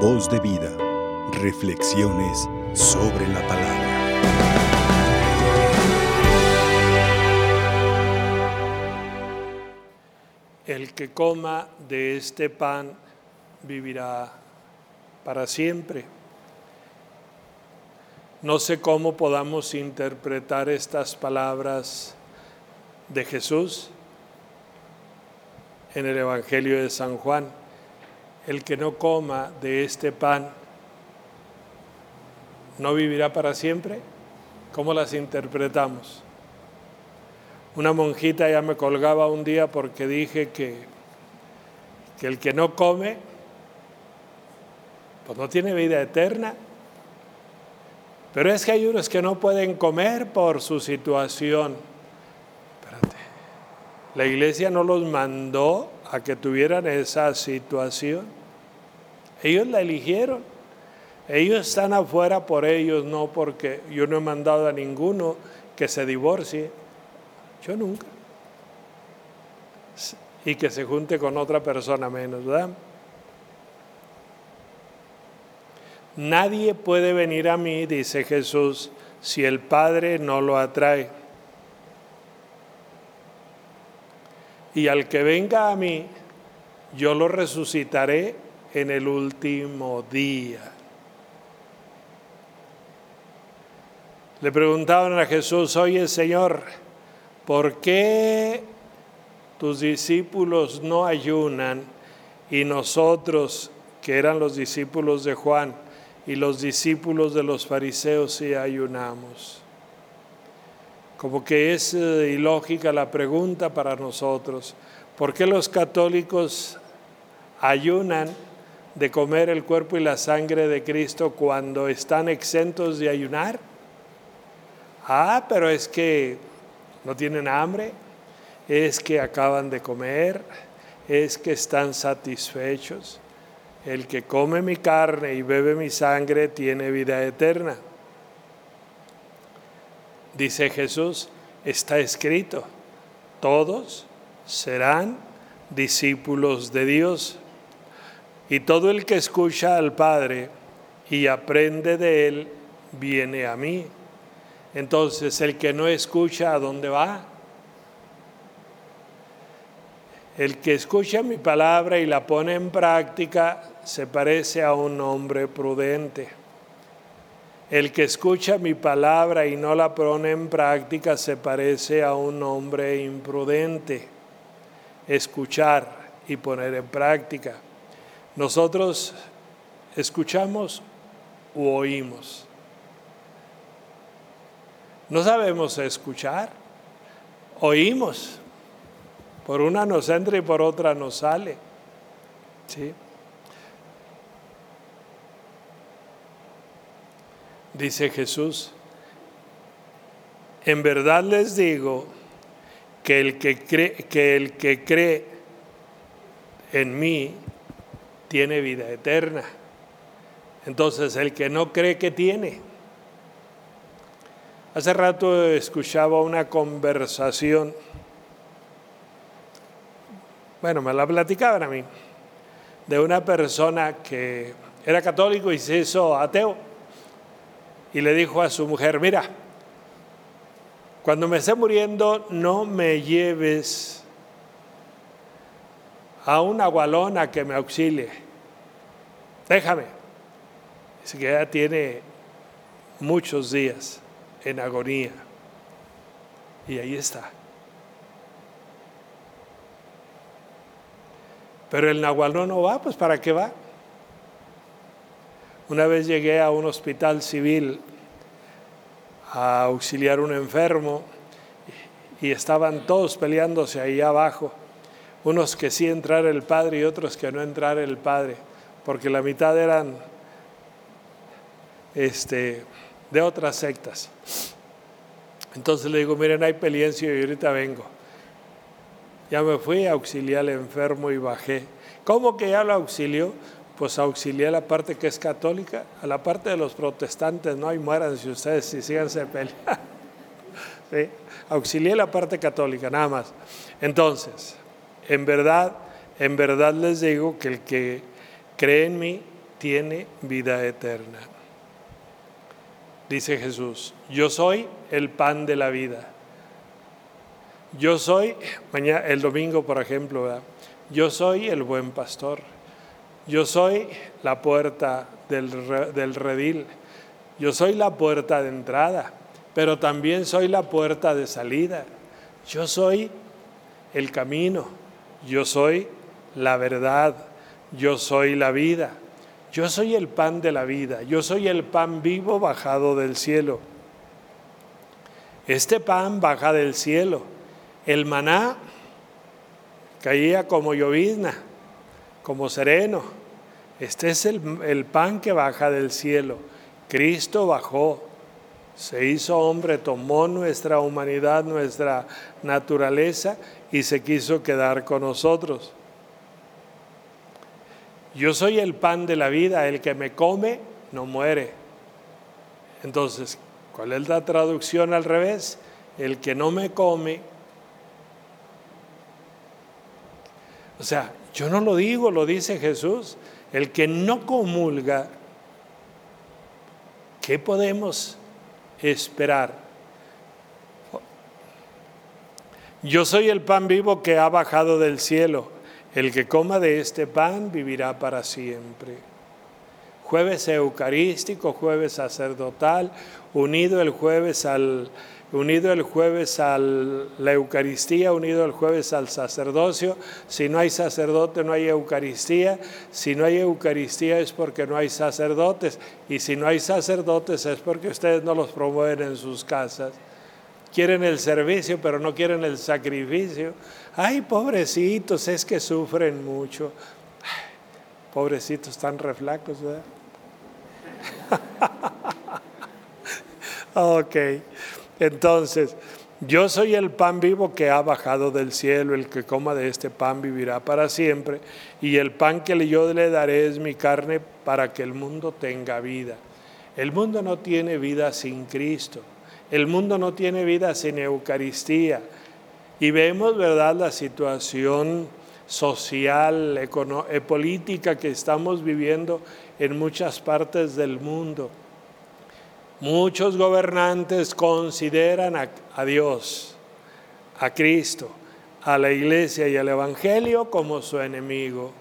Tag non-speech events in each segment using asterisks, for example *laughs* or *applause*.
Voz de vida. Reflexiones sobre la palabra. El que coma de este pan vivirá para siempre. No sé cómo podamos interpretar estas palabras de Jesús en el Evangelio de San Juan. El que no coma de este pan no vivirá para siempre. ¿Cómo las interpretamos? Una monjita ya me colgaba un día porque dije que, que el que no come, pues no tiene vida eterna. Pero es que hay unos que no pueden comer por su situación. Espérate. La iglesia no los mandó a que tuvieran esa situación. Ellos la eligieron. Ellos están afuera por ellos, no porque yo no he mandado a ninguno que se divorcie. Yo nunca. Y que se junte con otra persona menos, ¿verdad? Nadie puede venir a mí, dice Jesús, si el Padre no lo atrae. Y al que venga a mí, yo lo resucitaré en el último día. Le preguntaban a Jesús, oye Señor, ¿por qué tus discípulos no ayunan y nosotros, que eran los discípulos de Juan, y los discípulos de los fariseos sí ayunamos. Como que es eh, ilógica la pregunta para nosotros. ¿Por qué los católicos ayunan de comer el cuerpo y la sangre de Cristo cuando están exentos de ayunar? Ah, pero es que no tienen hambre, es que acaban de comer, es que están satisfechos. El que come mi carne y bebe mi sangre tiene vida eterna. Dice Jesús, está escrito, todos serán discípulos de Dios. Y todo el que escucha al Padre y aprende de Él, viene a mí. Entonces el que no escucha, ¿a dónde va? El que escucha mi palabra y la pone en práctica se parece a un hombre prudente. El que escucha mi palabra y no la pone en práctica se parece a un hombre imprudente. Escuchar y poner en práctica. Nosotros escuchamos u oímos. No sabemos escuchar, oímos por una nos entra y por otra nos sale. ¿Sí? Dice Jesús, en verdad les digo que el que cree, que el que cree en mí tiene vida eterna. Entonces, el que no cree que tiene. Hace rato escuchaba una conversación bueno, me la platicaban a mí, de una persona que era católico y se hizo ateo. Y le dijo a su mujer, mira, cuando me esté muriendo no me lleves a una agualona que me auxilie. Déjame. Dice que ya tiene muchos días en agonía. Y ahí está. Pero el Nahual no va, pues ¿para qué va? Una vez llegué a un hospital civil a auxiliar a un enfermo y estaban todos peleándose ahí abajo, unos que sí entrar el padre y otros que no entrar el padre, porque la mitad eran este, de otras sectas. Entonces le digo, miren, hay peleencio y ahorita vengo. Ya me fui a auxiliar al enfermo y bajé. ¿Cómo que ya lo auxilió? Pues auxilié a la parte que es católica, a la parte de los protestantes, no hay mueran si ustedes si síganse peleando. *laughs* Auxilié la parte católica, nada más. Entonces, en verdad, en verdad les digo que el que cree en mí tiene vida eterna. Dice Jesús, yo soy el pan de la vida. Yo soy, mañana, el domingo por ejemplo, yo soy el buen pastor. Yo soy la puerta del, del redil. Yo soy la puerta de entrada, pero también soy la puerta de salida. Yo soy el camino. Yo soy la verdad. Yo soy la vida. Yo soy el pan de la vida. Yo soy el pan vivo bajado del cielo. Este pan baja del cielo el maná caía como llovizna, como sereno. Este es el, pan que baja del cielo. Cristo bajó, se hizo hombre, tomó nuestra humanidad, nuestra naturaleza y se quiso quedar con nosotros. Yo soy el pan de la vida, el que me come no muere. Entonces, ¿cuál es la traducción al revés? El que no me come O sea, yo no lo digo, lo dice Jesús. El que no comulga, ¿qué podemos esperar? Yo soy el pan vivo que ha bajado del cielo. El que coma de este pan vivirá para siempre. Jueves eucarístico, jueves sacerdotal, unido el jueves al, unido el jueves a la Eucaristía, unido el jueves al sacerdocio. Si no hay sacerdote, no hay Eucaristía. Si no hay Eucaristía es porque no hay sacerdotes. Y si no hay sacerdotes es porque ustedes no los promueven en sus casas. Quieren el servicio, pero no quieren el sacrificio. Ay, pobrecitos, es que sufren mucho. pobrecitos tan reflacos, ¿verdad? *laughs* ok. Entonces, yo soy el pan vivo que ha bajado del cielo, el que coma de este pan vivirá para siempre, y el pan que yo le daré es mi carne para que el mundo tenga vida. El mundo no tiene vida sin Cristo, el mundo no tiene vida sin Eucaristía. Y vemos, ¿verdad?, la situación social, eh, política que estamos viviendo en muchas partes del mundo. Muchos gobernantes consideran a, Dios, a Cristo, a la iglesia y al Evangelio como su enemigo.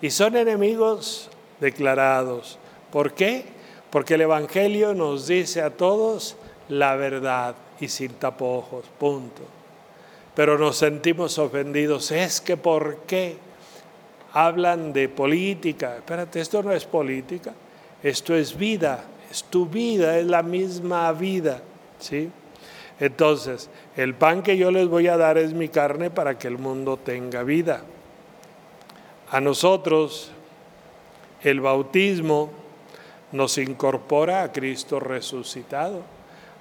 Y son enemigos declarados. ¿Por qué? Porque el Evangelio nos dice a todos la verdad y sin tapojos, punto. Pero nos sentimos ofendidos. Es que ¿por qué? Hablan de política. Espérate, esto no es política, esto es vida es tu vida, es la misma vida, ¿sí? Entonces, el pan que yo les voy a dar es mi carne para que el mundo tenga vida. A nosotros, el bautismo nos incorpora a Cristo resucitado.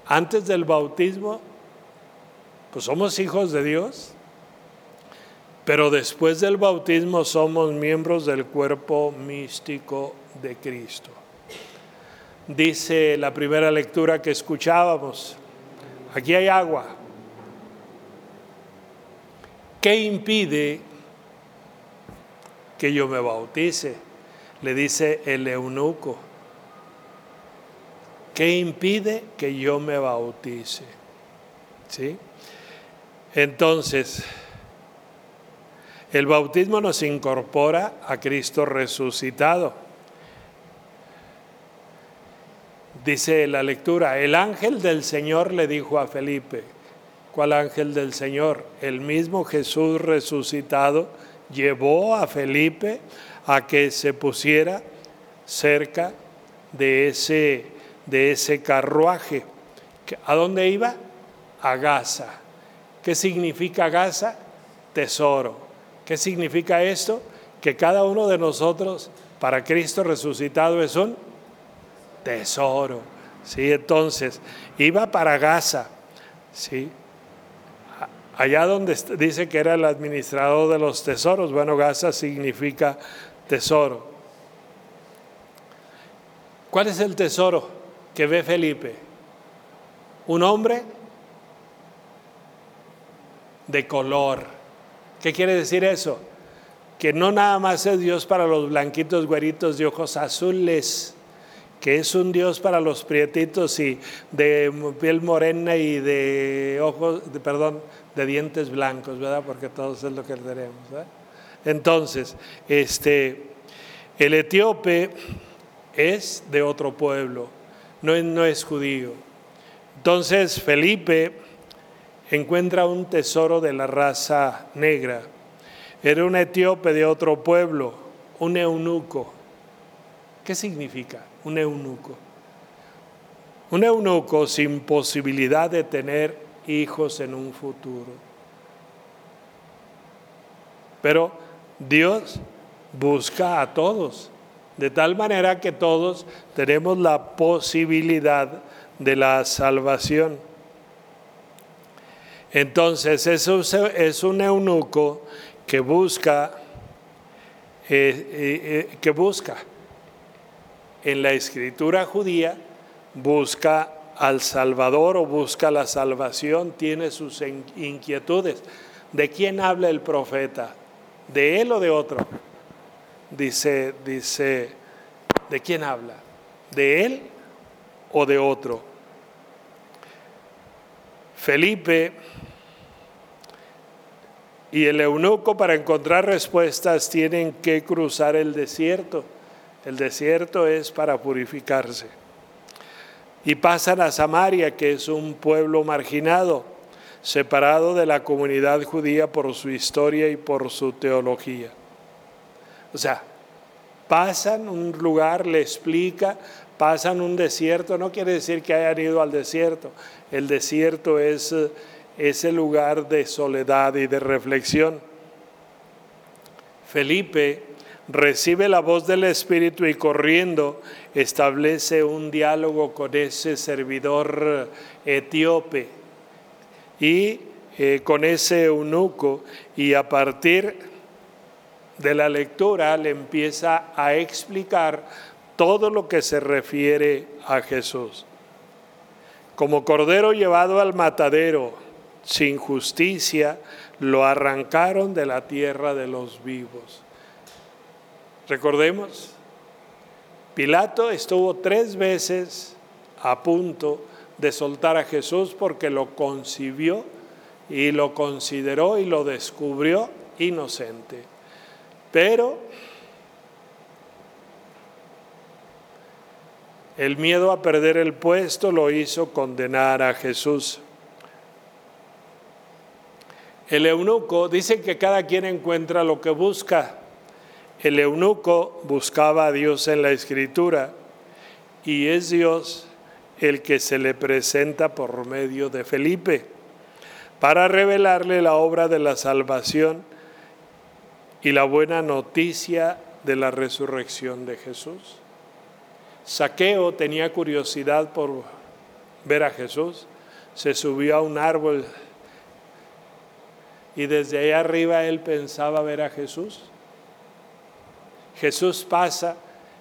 Antes del bautismo, pues somos hijos de Dios, pero después del bautismo somos miembros del cuerpo místico de Cristo dice la primera lectura que escuchábamos. Aquí hay agua. ¿Qué impide que yo me bautice? Le dice el eunuco. ¿Qué impide que yo me bautice? ¿Sí? Entonces, el bautismo nos incorpora a Cristo resucitado. Dice la lectura, el ángel del Señor le dijo a Felipe, ¿cuál ángel del Señor? El mismo Jesús resucitado llevó a Felipe a que se pusiera cerca de ese, de ese carruaje. ¿A dónde iba? A Gaza. ¿Qué significa Gaza? Tesoro. ¿Qué significa esto? Que cada uno de nosotros, para Cristo resucitado, es un tesoro. ¿sí? Entonces, iba para Gaza, ¿sí? allá donde dice que era el administrador de los tesoros. Bueno, Gaza significa tesoro. ¿Cuál es el tesoro que ve Felipe? Un hombre de color. ¿Qué quiere decir eso? que no nada más es Dios para los blanquitos güeritos de ojos azules, que es un Dios para los prietitos y de piel morena y de ojos, perdón, de dientes blancos, ¿verdad? Porque todos es lo que tenemos. Entonces, este, el etíope es de otro pueblo, no es, no es judío. Entonces, Felipe encuentra un tesoro de la raza negra. Era un etíope de otro pueblo, un eunuco. ¿Qué significa un eunuco? Un eunuco sin posibilidad de tener hijos en un futuro. Pero Dios busca a todos, de tal manera que todos tenemos la posibilidad de la salvación. Entonces, eso es un eunuco que busca, eh, eh, eh, que busca en la escritura judía, busca al Salvador o busca la salvación, tiene sus inquietudes. ¿De quién habla el profeta? ¿De él o de otro? Dice, dice, ¿de quién habla? ¿De él o de otro? Felipe y el eunuco para encontrar respuestas tienen que cruzar el desierto. El desierto es para purificarse. Y pasan a Samaria, que es un pueblo marginado, separado de la comunidad judía por su historia y por su teología. O sea, pasan un lugar, le explica, pasan un desierto, no quiere decir que hayan ido al desierto. El desierto es ese lugar de soledad y de reflexión. Felipe recibe la voz del Espíritu y corriendo establece un diálogo con ese servidor etíope y eh, con ese eunuco y a partir de la lectura le empieza a explicar todo lo que se refiere a Jesús. Como cordero llevado al matadero, sin justicia, lo arrancaron de la tierra de los vivos. Recordemos, Pilato estuvo tres veces a punto de soltar a Jesús porque lo concibió y lo consideró y lo descubrió inocente. Pero el miedo a perder el puesto lo hizo condenar a Jesús. El eunuco dice que cada quien encuentra lo que busca. El eunuco buscaba a Dios en la escritura y es Dios el que se le presenta por medio de Felipe para revelarle la obra de la salvación y la buena noticia de la resurrección de Jesús. Saqueo tenía curiosidad por ver a Jesús, se subió a un árbol y desde ahí arriba él pensaba ver a Jesús. Jesús pasa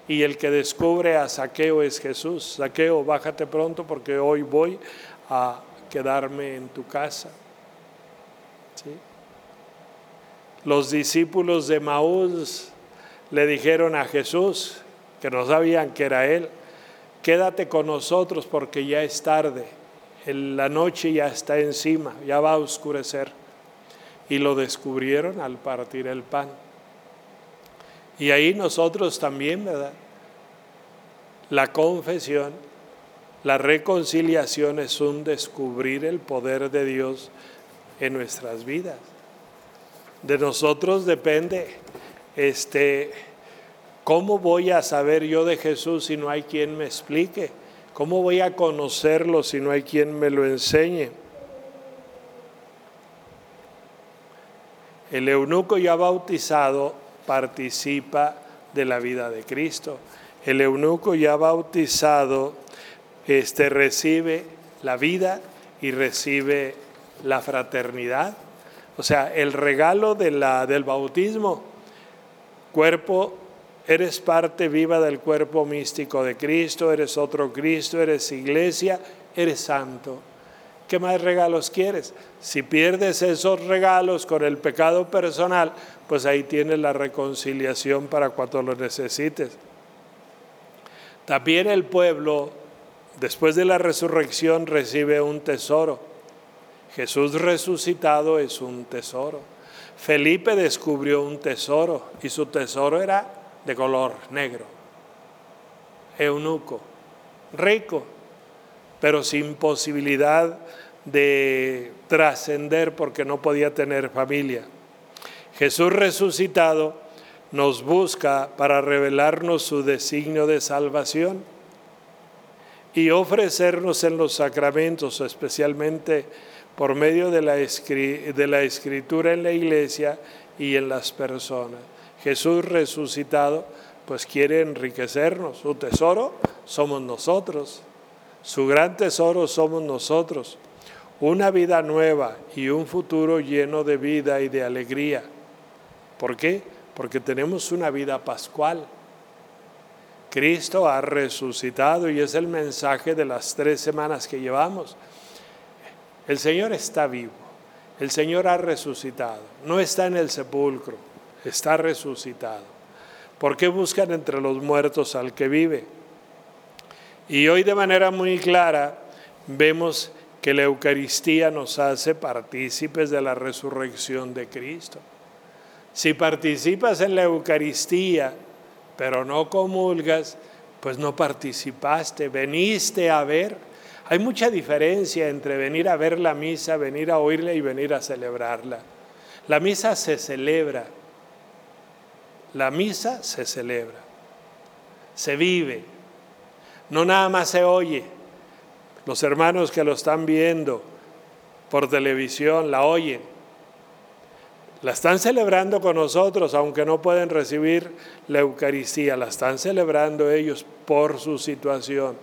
y el que descubre a Saqueo es Jesús. Saqueo, bájate pronto porque hoy voy a quedarme en tu casa. Los discípulos de Maús le dijeron a Jesús, que no sabían que era él, quédate con nosotros porque ya es tarde, la noche ya está encima, ya va a oscurecer y lo descubrieron al partir el pan. Y ahí nosotros también, ¿verdad? La confesión, la reconciliación es un descubrir el poder de Dios en nuestras vidas. De nosotros depende este cómo voy a saber yo de Jesús si no hay quien me explique, cómo voy a conocerlo si no hay quien me lo enseñe. El eunuco ya bautizado participa de la vida de Cristo. El eunuco ya bautizado este, recibe la vida y recibe la fraternidad. O sea, el regalo de la, del bautismo, cuerpo, eres parte viva del cuerpo místico de Cristo, eres otro Cristo, eres iglesia, eres santo. ¿Qué más regalos quieres? Si pierdes esos regalos con el pecado personal, pues ahí tienes la reconciliación para cuando lo necesites. También el pueblo, después de la resurrección, recibe un tesoro. Jesús resucitado es un tesoro. Felipe descubrió un tesoro y su tesoro era de color negro. Eunuco, rico, pero sin posibilidad de trascender porque no podía tener familia. Jesús resucitado nos busca para revelarnos su designio de salvación y ofrecernos en los sacramentos, especialmente por medio de la, de la escritura en la iglesia y en las personas. Jesús resucitado pues quiere enriquecernos. Su tesoro somos nosotros. Su gran tesoro somos nosotros. Una vida nueva y un futuro lleno de vida y de alegría. ¿Por qué? Porque tenemos una vida pascual. Cristo ha resucitado y es el mensaje de las tres semanas que llevamos. El Señor está vivo, el Señor ha resucitado, no está en el sepulcro, está resucitado. ¿Por qué buscan entre los muertos al que vive? Y hoy de manera muy clara vemos que la Eucaristía nos hace partícipes de la resurrección de Cristo. Si participas en la Eucaristía, pero no comulgas, pues no participaste, veniste a ver. Hay mucha diferencia entre venir a ver la misa, venir a oírla y venir a celebrarla. La misa se celebra. La misa se celebra. Se vive. No nada más se oye. Los hermanos que lo están viendo por televisión la oyen la están celebrando con nosotros, aunque no pueden recibir la Eucaristía, la están celebrando ellos por su situación.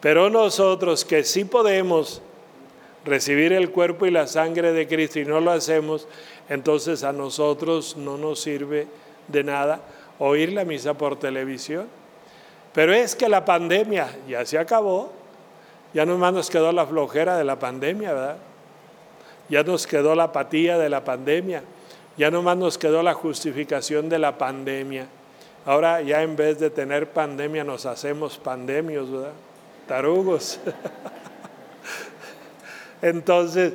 Pero nosotros que sí podemos recibir el cuerpo y la sangre de Cristo y no lo hacemos, entonces a nosotros no nos sirve de nada oír la misa por televisión. Pero es que la pandemia ya se acabó, ya nomás nos quedó la flojera de la pandemia, ¿verdad? Ya nos quedó la apatía de la pandemia. Ya nomás nos quedó la justificación de la pandemia. Ahora ya en vez de tener pandemia nos hacemos pandemios, ¿verdad? Tarugos. *laughs* Entonces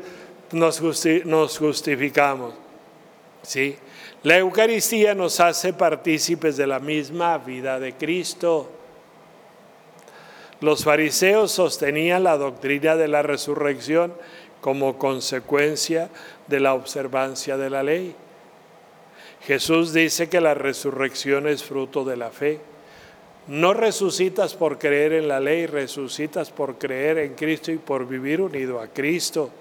nos, nos justificamos. ¿sí? La Eucaristía nos hace partícipes de la misma vida de Cristo. Los fariseos sostenían la doctrina de la resurrección como consecuencia de la observancia de la ley. Jesús dice que la resurrección es fruto de la fe. No resucitas por creer en la ley, resucitas por creer en Cristo y por vivir unido a Cristo.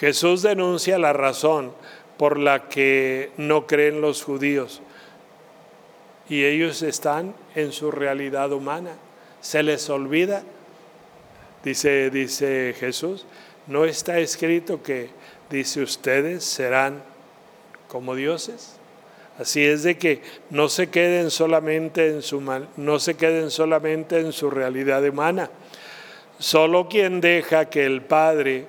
Jesús denuncia la razón por la que no creen los judíos y ellos están en su realidad humana. Se les olvida, dice, dice Jesús, no está escrito que dice, ustedes serán como dioses. Así es de que no se queden solamente en su, no se queden solamente en su realidad humana. Solo quien deja que el Padre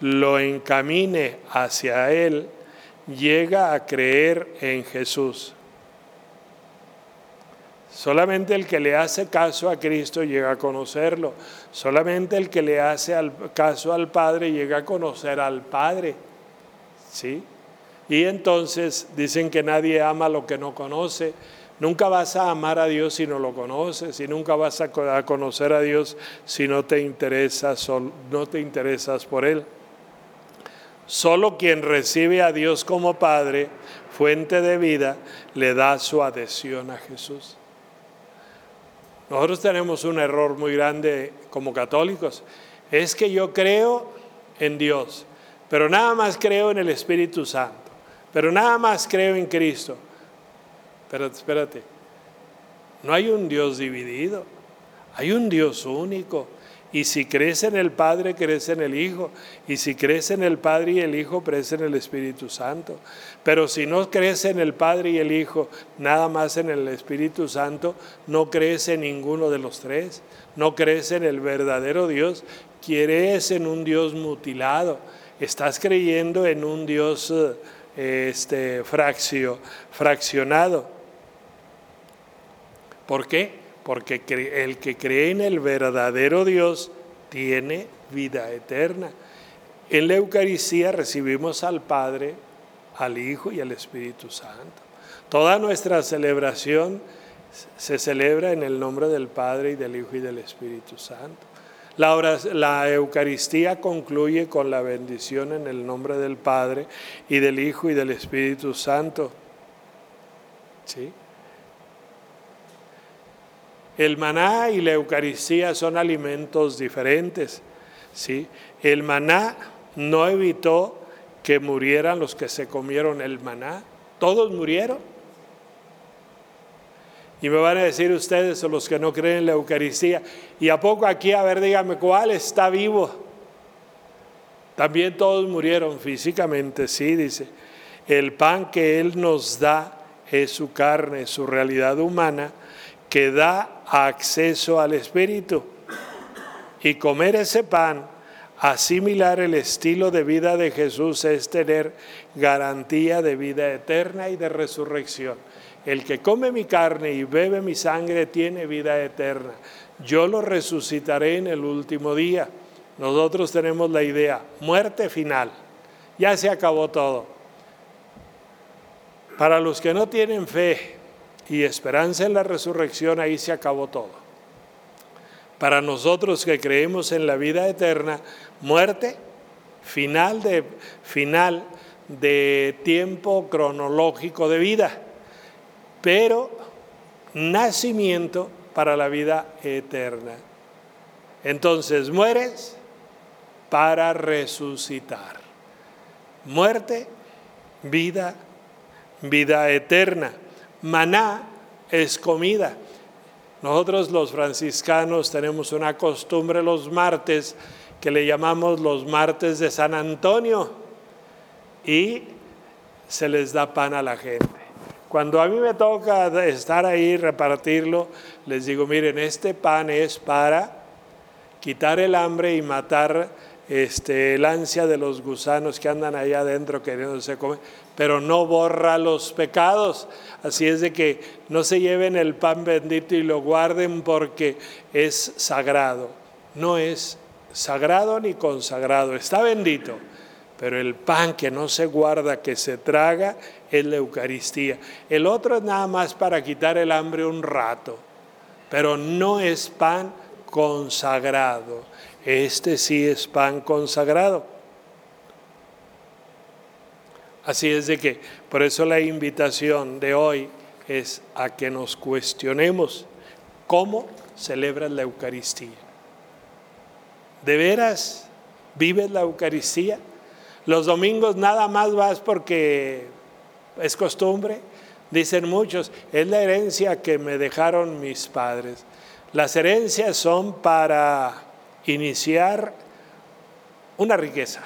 lo encamine hacia Él llega a creer en Jesús. Solamente el que le hace caso a Cristo llega a conocerlo. Solamente el que le hace caso al Padre llega a conocer al Padre. ¿Sí? Y entonces dicen que nadie ama lo que no conoce. Nunca vas a amar a Dios si no lo conoces y nunca vas a conocer a Dios si no te interesas, no te interesas por Él. Solo quien recibe a Dios como Padre, fuente de vida, le da su adhesión a Jesús. Nosotros tenemos un error muy grande como católicos. Es que yo creo en Dios, pero nada más creo en el Espíritu Santo, pero nada más creo en Cristo. Pero espérate, no hay un Dios dividido, hay un Dios único. Y si crees en el Padre, crees en el Hijo. Y si crees en el Padre y el Hijo, crees en el Espíritu Santo. Pero si no crees en el Padre y el Hijo, nada más en el Espíritu Santo, no crees en ninguno de los tres. No crees en el verdadero Dios, crees en un Dios mutilado. Estás creyendo en un Dios eh, este, fraccio, fraccionado. ¿Por qué? Porque el que cree en el verdadero Dios tiene vida eterna. En la Eucaristía recibimos al Padre, al Hijo y al Espíritu Santo. Toda nuestra celebración se celebra en el nombre del Padre y del Hijo y del Espíritu Santo. La, Eucaristía concluye con la bendición en el nombre del Padre y del Hijo y del Espíritu Santo. ¿Sí? El maná y la Eucaristía son alimentos diferentes. ¿sí? El maná no evitó que murieran los que se comieron el maná. Todos murieron. Y me van a decir ustedes o los que no creen en la Eucaristía, ¿y a poco aquí, a ver, dígame, cuál está vivo? También todos murieron físicamente, sí, dice. El pan que Él nos da es su carne, su realidad humana, que da acceso al Espíritu. Y comer ese pan, asimilar el estilo de vida de Jesús, es tener garantía de vida eterna y de resurrección. El que come mi carne y bebe mi sangre tiene vida eterna. Yo lo resucitaré en el último día. Nosotros tenemos la idea, muerte final. Ya se acabó todo. Para los que no tienen fe, y esperanza en la resurrección, ahí se acabó todo. Para nosotros que creemos en la vida eterna, muerte, final de, final de tiempo cronológico de vida, pero nacimiento para la vida eterna. Entonces mueres para resucitar. Muerte, vida, vida eterna maná es comida. Nosotros los franciscanos tenemos una costumbre los martes que le llamamos los martes de San Antonio y se les da pan a la gente. Cuando a mí me toca estar ahí, repartirlo, les digo, miren, este pan es para quitar el hambre y matar este, el ansia de los gusanos que andan allá adentro queriéndose comer, pero no borra los pecados. Así es de que no se lleven el pan bendito y lo guarden porque es sagrado. No es sagrado ni consagrado, está bendito. Pero el pan que no se guarda, que se traga, es la Eucaristía. El otro es nada más para quitar el hambre un rato, pero no es pan consagrado. Este sí es pan consagrado. Así es de que, por eso la invitación de hoy es a que nos cuestionemos cómo celebras la Eucaristía. ¿De veras vives la Eucaristía? Los domingos nada más vas porque es costumbre. Dicen muchos, es la herencia que me dejaron mis padres. Las herencias son para iniciar una riqueza.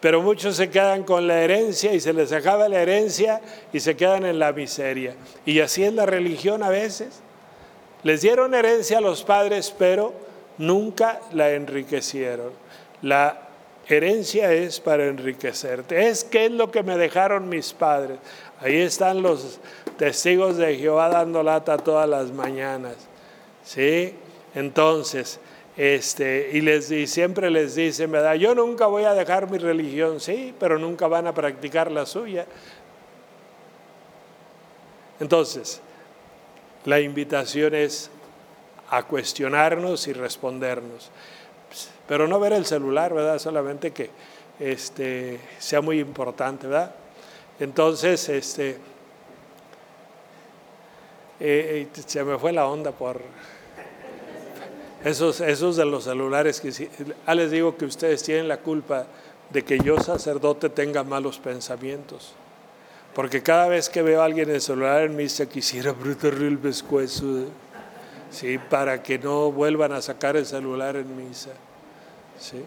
Pero muchos se quedan con la herencia y se les acaba la herencia y se quedan en la miseria. Y así es la religión a veces. Les dieron herencia a los padres, pero nunca la enriquecieron. La herencia es para enriquecerte. Es que es lo que me dejaron mis padres. Ahí están los testigos de Jehová dando lata todas las mañanas. ¿Sí? Entonces, este, y, les, y siempre les dicen, ¿verdad? Yo nunca voy a dejar mi religión, sí, pero nunca van a practicar la suya. Entonces, la invitación es a cuestionarnos y respondernos. Pero no ver el celular, ¿verdad? Solamente que este, sea muy importante, ¿verdad? Entonces, este, eh, eh, se me fue la onda por esos, esos de los celulares que ah, les digo que ustedes tienen la culpa de que yo sacerdote tenga malos pensamientos. Porque cada vez que veo a alguien en el celular en misa quisiera apretarle el pescuezo. ¿sí? para que no vuelvan a sacar el celular en misa. ¿sí?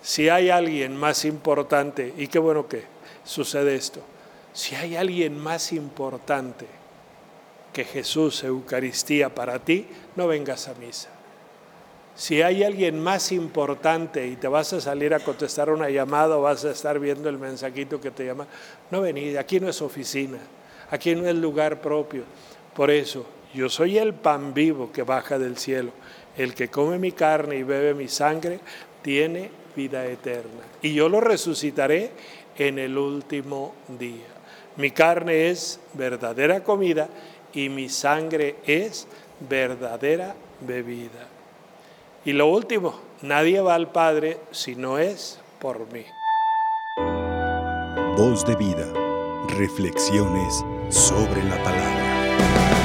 Si hay alguien más importante, y qué bueno que sucede esto, si hay alguien más importante que Jesús, Eucaristía para ti, no vengas a misa. Si hay alguien más importante y te vas a salir a contestar una llamada o vas a estar viendo el mensajito que te llama, no venid, aquí no es oficina, aquí no es lugar propio. Por eso, yo soy el pan vivo que baja del cielo. El que come mi carne y bebe mi sangre tiene vida eterna. Y yo lo resucitaré en el último día. Mi carne es verdadera comida y mi sangre es verdadera bebida. Y lo último, nadie va al Padre si no es por mí. Voz de vida, reflexiones sobre la palabra.